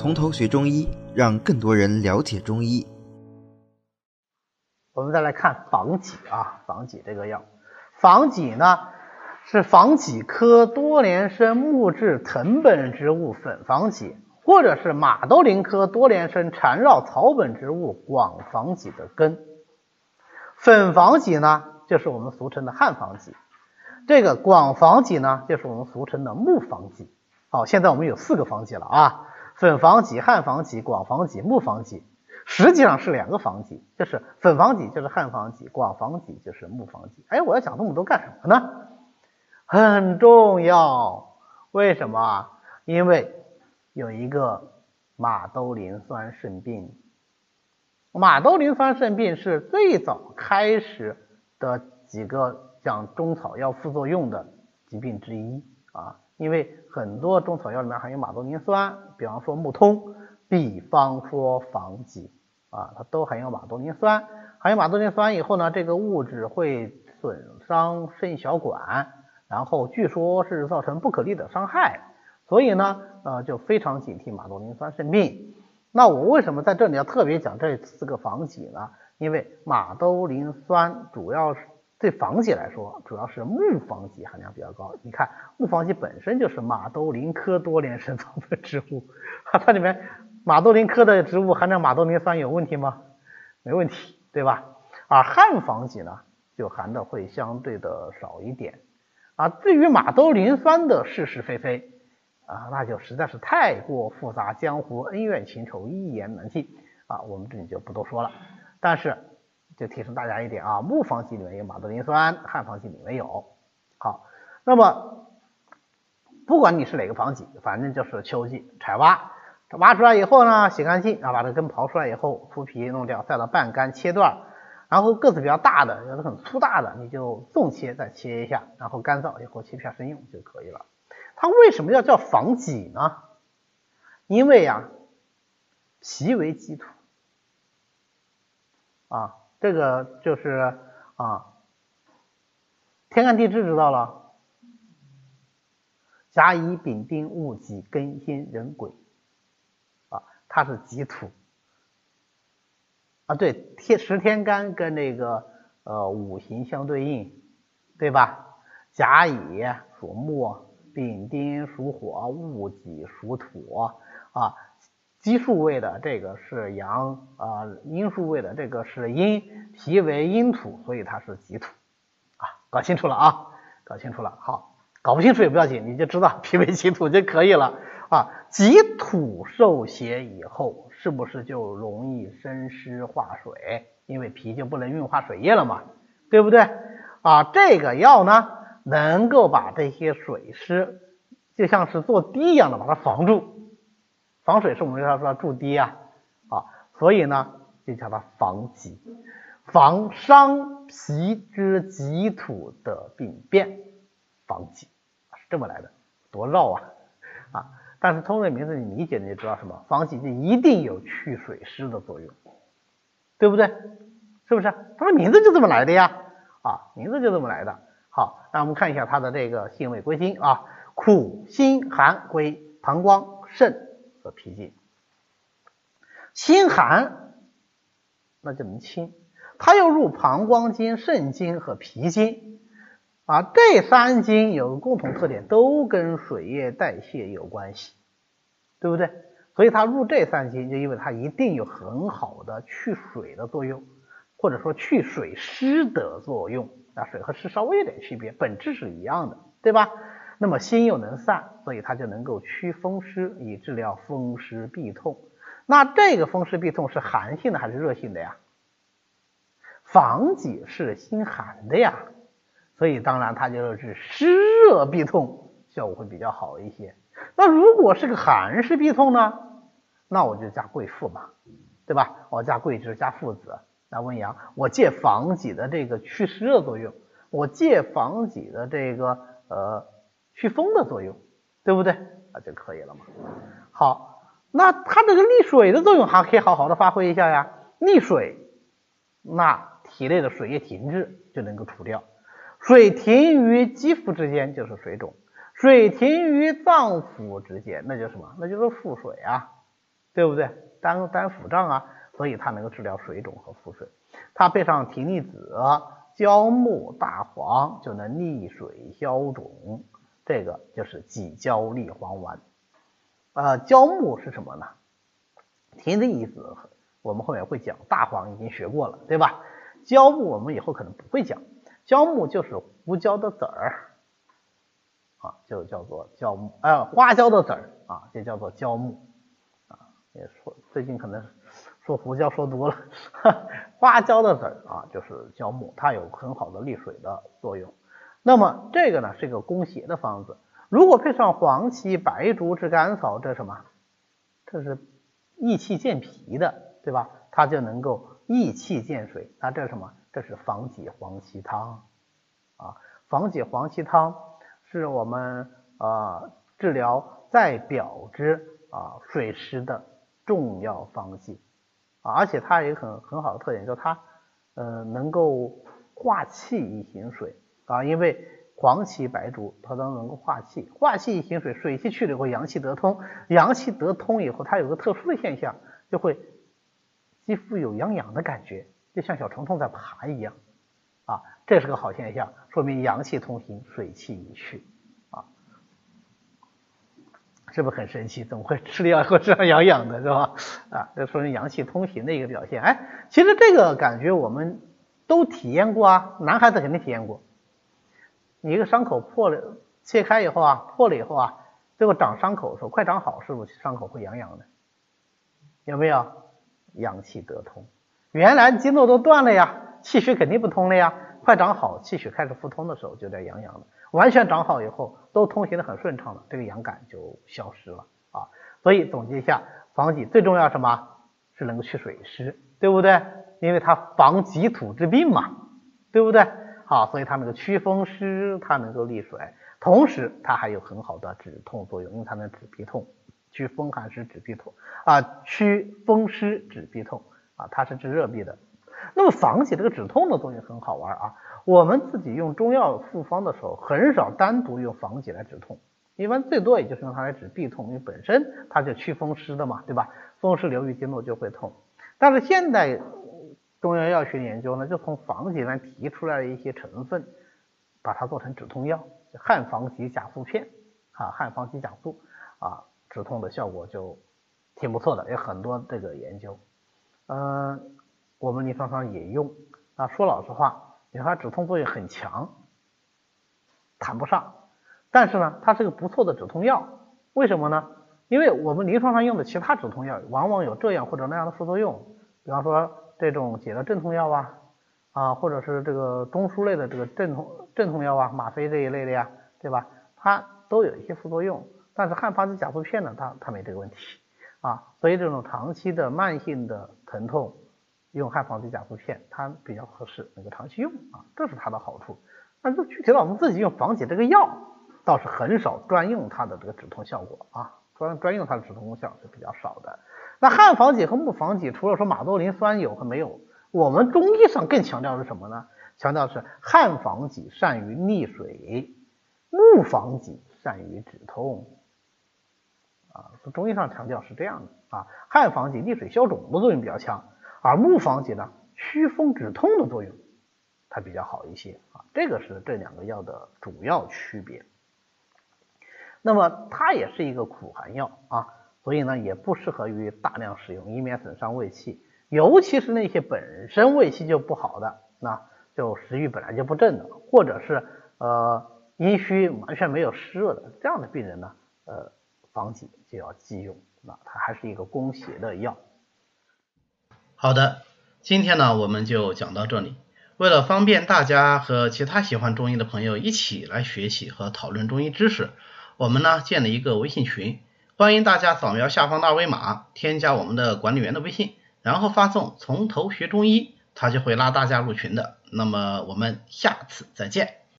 从头学中医，让更多人了解中医。我们再来看防己啊，防己这个药，防己呢是防己科多年生木质藤本植物粉防己，或者是马兜铃科多年生缠绕草本植物广防己的根。粉防己呢，就是我们俗称的汉防己；这个广防己呢，就是我们俗称的木防己。好，现在我们有四个防己了啊，粉防己、汉防己、广防己、木防己。实际上是两个防己，就是粉防己就是汉防己，广防己就是木防己。哎，我要讲这么多干什么呢？很重要，为什么？因为有一个马兜铃酸肾病。马兜铃酸肾病是最早开始的几个讲中草药副作用的疾病之一啊，因为很多中草药里面含有马兜铃酸，比方说木通，比方说防己。啊，它都含有马兜铃酸，含有马兜铃酸以后呢，这个物质会损伤肾小管，然后据说是造成不可逆的伤害，所以呢，呃，就非常警惕马兜铃酸肾病。那我为什么在这里要特别讲这四个防己呢？因为马兜铃酸主要是对防己来说，主要是木防己含量比较高。你看木防己本身就是马兜铃科多年生草本植物，它里面。马兜铃科的植物含量马兜铃酸有问题吗？没问题，对吧？而汉方己呢，就含的会相对的少一点。啊，至于马兜铃酸的是是非非啊，那就实在是太过复杂，江湖恩怨情仇一言难尽啊，我们这里就不多说了。但是就提醒大家一点啊，木方剂里面有马兜铃酸，汉方剂里面有。好，那么不管你是哪个方剂，反正就是秋季采挖。挖出来以后呢，洗干净啊，把这根刨出来以后，铺皮弄掉，再到半干切段，然后个子比较大的，有的很粗大的，你就纵切再切一下，然后干燥以后切片生用就可以了。它为什么要叫防己呢？因为呀，脾为基土啊，这个就是啊，天干地支知道了，甲乙丙丁戊己庚辛壬癸啊。它是己土啊，对，天十天干跟那个呃五行相对应，对吧？甲乙属木，丙丁属火，戊己属土啊。奇数位的这个是阳啊，阴数位的这个是阴，脾为阴土，所以它是己土啊。搞清楚了啊？搞清楚了，好，搞不清楚也不要紧，你就知道脾为己土就可以了。啊，己土受邪以后，是不是就容易生湿化水？因为脾就不能运化水液了嘛，对不对？啊，这个药呢，能够把这些水湿，就像是做堤一样的把它防住。防水是我们要说筑堤啊，啊，所以呢，就叫它防己，防伤脾之己土的病变，防己是这么来的，多绕啊，啊。但是通过名字你理解你就知道什么，防己就一定有去水湿的作用，对不对？是不是？它的名字就这么来的呀，啊，名字就这么来的。好，那我们看一下它的这个性味归经啊，苦、辛、寒归膀胱、肾和脾经。心寒，那就能清，它又入膀胱经、肾经和脾经。啊，这三经有个共同特点，都跟水液代谢有关系，对不对？所以它入这三经，就因为它一定有很好的去水的作用，或者说去水湿的作用。啊，水和湿稍微有点区别，本质是一样的，对吧？那么辛又能散，所以它就能够祛风湿，以治疗风湿痹痛。那这个风湿痹痛是寒性的还是热性的呀？防己是心寒的呀。所以当然它就是湿热痹痛效果会比较好一些。那如果是个寒湿痹痛呢？那我就加桂附嘛，对吧？我加桂枝加附子来温阳，我借防己的这个祛湿热作用，我借防己的这个呃祛风的作用，对不对？啊就可以了嘛。好，那它这个利水的作用还可以好好的发挥一下呀。利水，那体内的水液停滞就能够除掉。水停于肌肤之间就是水肿，水停于脏腑之间那就什么？那就是腹水啊，对不对？单单腹胀啊，所以它能够治疗水肿和腹水。它配上葶苈子、焦木、大黄，就能利水消肿。这个就是己焦利黄丸。呃，焦木是什么呢？甜的意思我们后面会讲，大黄已经学过了，对吧？焦木我们以后可能不会讲。焦木就是胡椒的籽儿啊，就叫做焦木。呃，花椒的籽儿啊，就叫做焦木啊。也说最近可能说胡椒说多了，花椒的籽儿啊，就是焦木，它有很好的利水的作用。那么这个呢是一个攻邪的方子，如果配上黄芪、白术治甘草，这什么？这是益气健脾的，对吧？它就能够益气健水。那这是什么？这是防己黄芪汤啊。防己黄芪汤是我们啊治疗在表之啊水湿的重要方剂啊，而且它也很很好的特点，就它呃能够化气以行水。啊，因为黄芪、白术它都能够化气，化气一行水，水气去了以后，阳气得通，阳气得通以后，它有个特殊的现象，就会肌肤有痒痒的感觉，就像小虫虫在爬一样，啊，这是个好现象，说明阳气通行，水气已去，啊，是不是很神奇？怎么会吃了药以后这样痒痒的，是吧？啊，这说明阳气通行的一个表现。哎，其实这个感觉我们都体验过啊，男孩子肯定体验过。你一个伤口破了，切开以后啊，破了以后啊，最后长伤口的时候，快长好，是不是伤口会痒痒的？有没有？阳气得通，原来经络都断了呀，气血肯定不通了呀。快长好，气血开始复通的时候，就在痒痒的。完全长好以后，都通行的很顺畅了，这个痒感就消失了啊。所以总结一下，防己最重要什么？是能够去水湿，对不对？因为它防己土之病嘛，对不对？好，所以它能够祛风湿，它能够利水，同时它还有很好的止痛作用，因为它能止痹痛，祛风寒湿止痹痛啊，祛风湿止痹痛啊，它是治热痹的。那么防己这个止痛的作用很好玩啊，我们自己用中药复方的时候，很少单独用防己来止痛，一般最多也就是用它来止痹痛，因为本身它就祛风湿的嘛，对吧？风湿流于经络就会痛，但是现在。中药药学研究呢，就从防己里面提出来一些成分，把它做成止痛药，汉方己甲素片啊，汉方己甲素啊，止痛的效果就挺不错的，有很多这个研究。嗯，我们临床上也用啊，说老实话，你看它止痛作用很强，谈不上，但是呢，它是个不错的止痛药。为什么呢？因为我们临床上用的其他止痛药，往往有这样或者那样的副作用，比方说。这种解热镇痛药啊，啊，或者是这个中枢类的这个镇痛镇痛药啊，吗啡这一类的呀，对吧？它都有一些副作用，但是汉方子甲素片呢，它它没这个问题啊，所以这种长期的慢性的疼痛，用汉方子甲素片它比较合适，能够长期用啊，这是它的好处。那就具体到我们自己用防己这个药，倒是很少专用它的这个止痛效果啊，专专用它的止痛功效是比较少的。那汉防己和木防己，除了说马兜铃酸有和没有，我们中医上更强调是什么呢？强调是汉防己善于利水，木防己善于止痛。啊，中医上强调是这样的啊，汉防己利水消肿的作用比较强，而木防己呢，祛风止痛的作用它比较好一些啊，这个是这两个药的主要区别。那么它也是一个苦寒药啊。所以呢，也不适合于大量使用，以免损伤胃气，尤其是那些本身胃气就不好的，那就食欲本来就不振的，或者是呃阴虚完全没有湿热的这样的病人呢，呃，防己就要忌用，那它还是一个攻邪的药。好的，今天呢我们就讲到这里。为了方便大家和其他喜欢中医的朋友一起来学习和讨论中医知识，我们呢建了一个微信群。欢迎大家扫描下方的二维码，添加我们的管理员的微信，然后发送“从头学中医”，他就会拉大家入群的。那么我们下次再见。